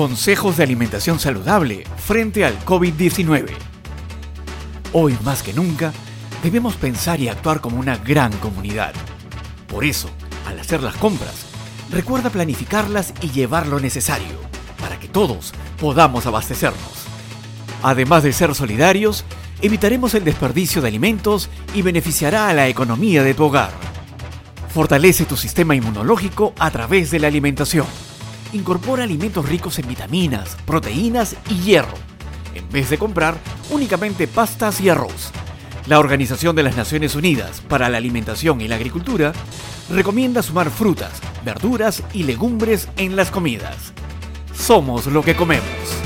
Consejos de alimentación saludable frente al COVID-19. Hoy más que nunca, debemos pensar y actuar como una gran comunidad. Por eso, al hacer las compras, recuerda planificarlas y llevar lo necesario para que todos podamos abastecernos. Además de ser solidarios, evitaremos el desperdicio de alimentos y beneficiará a la economía de tu hogar. Fortalece tu sistema inmunológico a través de la alimentación. Incorpora alimentos ricos en vitaminas, proteínas y hierro, en vez de comprar únicamente pastas y arroz. La Organización de las Naciones Unidas para la Alimentación y la Agricultura recomienda sumar frutas, verduras y legumbres en las comidas. Somos lo que comemos.